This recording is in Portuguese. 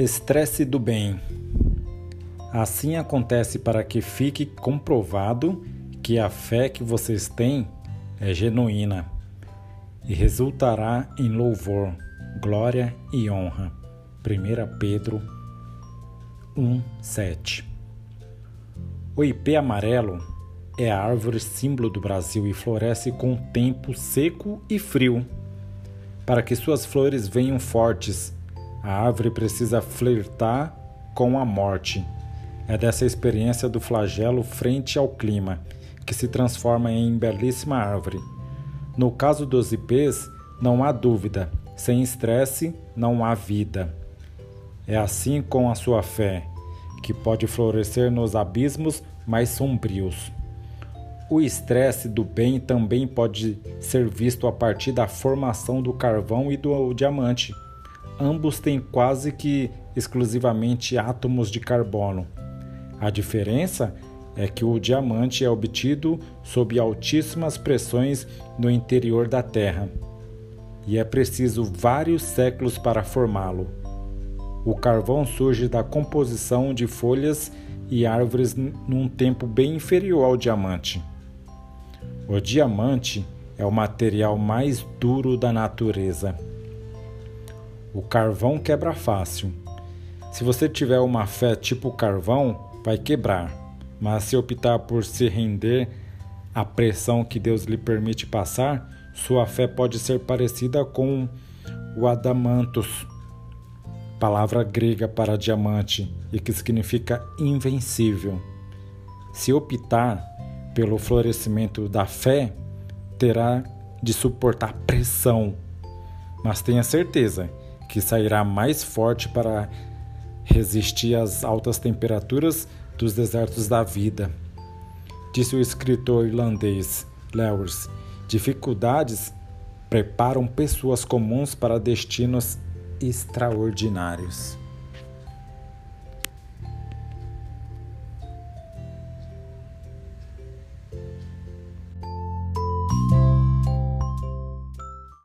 Estresse do bem. Assim acontece para que fique comprovado que a fé que vocês têm é genuína e resultará em louvor, glória e honra. 1 Pedro 1:7. O ipê amarelo é a árvore símbolo do Brasil e floresce com tempo seco e frio. Para que suas flores venham fortes, a árvore precisa flertar com a morte. É dessa experiência do flagelo frente ao clima que se transforma em belíssima árvore. No caso dos ipês, não há dúvida, sem estresse não há vida. É assim com a sua fé, que pode florescer nos abismos mais sombrios. O estresse do bem também pode ser visto a partir da formação do carvão e do diamante. Ambos têm quase que exclusivamente átomos de carbono. A diferença é que o diamante é obtido sob altíssimas pressões no interior da Terra e é preciso vários séculos para formá-lo. O carvão surge da composição de folhas e árvores num tempo bem inferior ao diamante. O diamante é o material mais duro da natureza. O carvão quebra fácil. Se você tiver uma fé tipo carvão, vai quebrar. Mas se optar por se render à pressão que Deus lhe permite passar, sua fé pode ser parecida com o adamantos, palavra grega para diamante e que significa invencível. Se optar pelo florescimento da fé, terá de suportar pressão, mas tenha certeza que sairá mais forte para resistir às altas temperaturas dos desertos da vida. Disse o escritor irlandês Lewis: dificuldades preparam pessoas comuns para destinos extraordinários.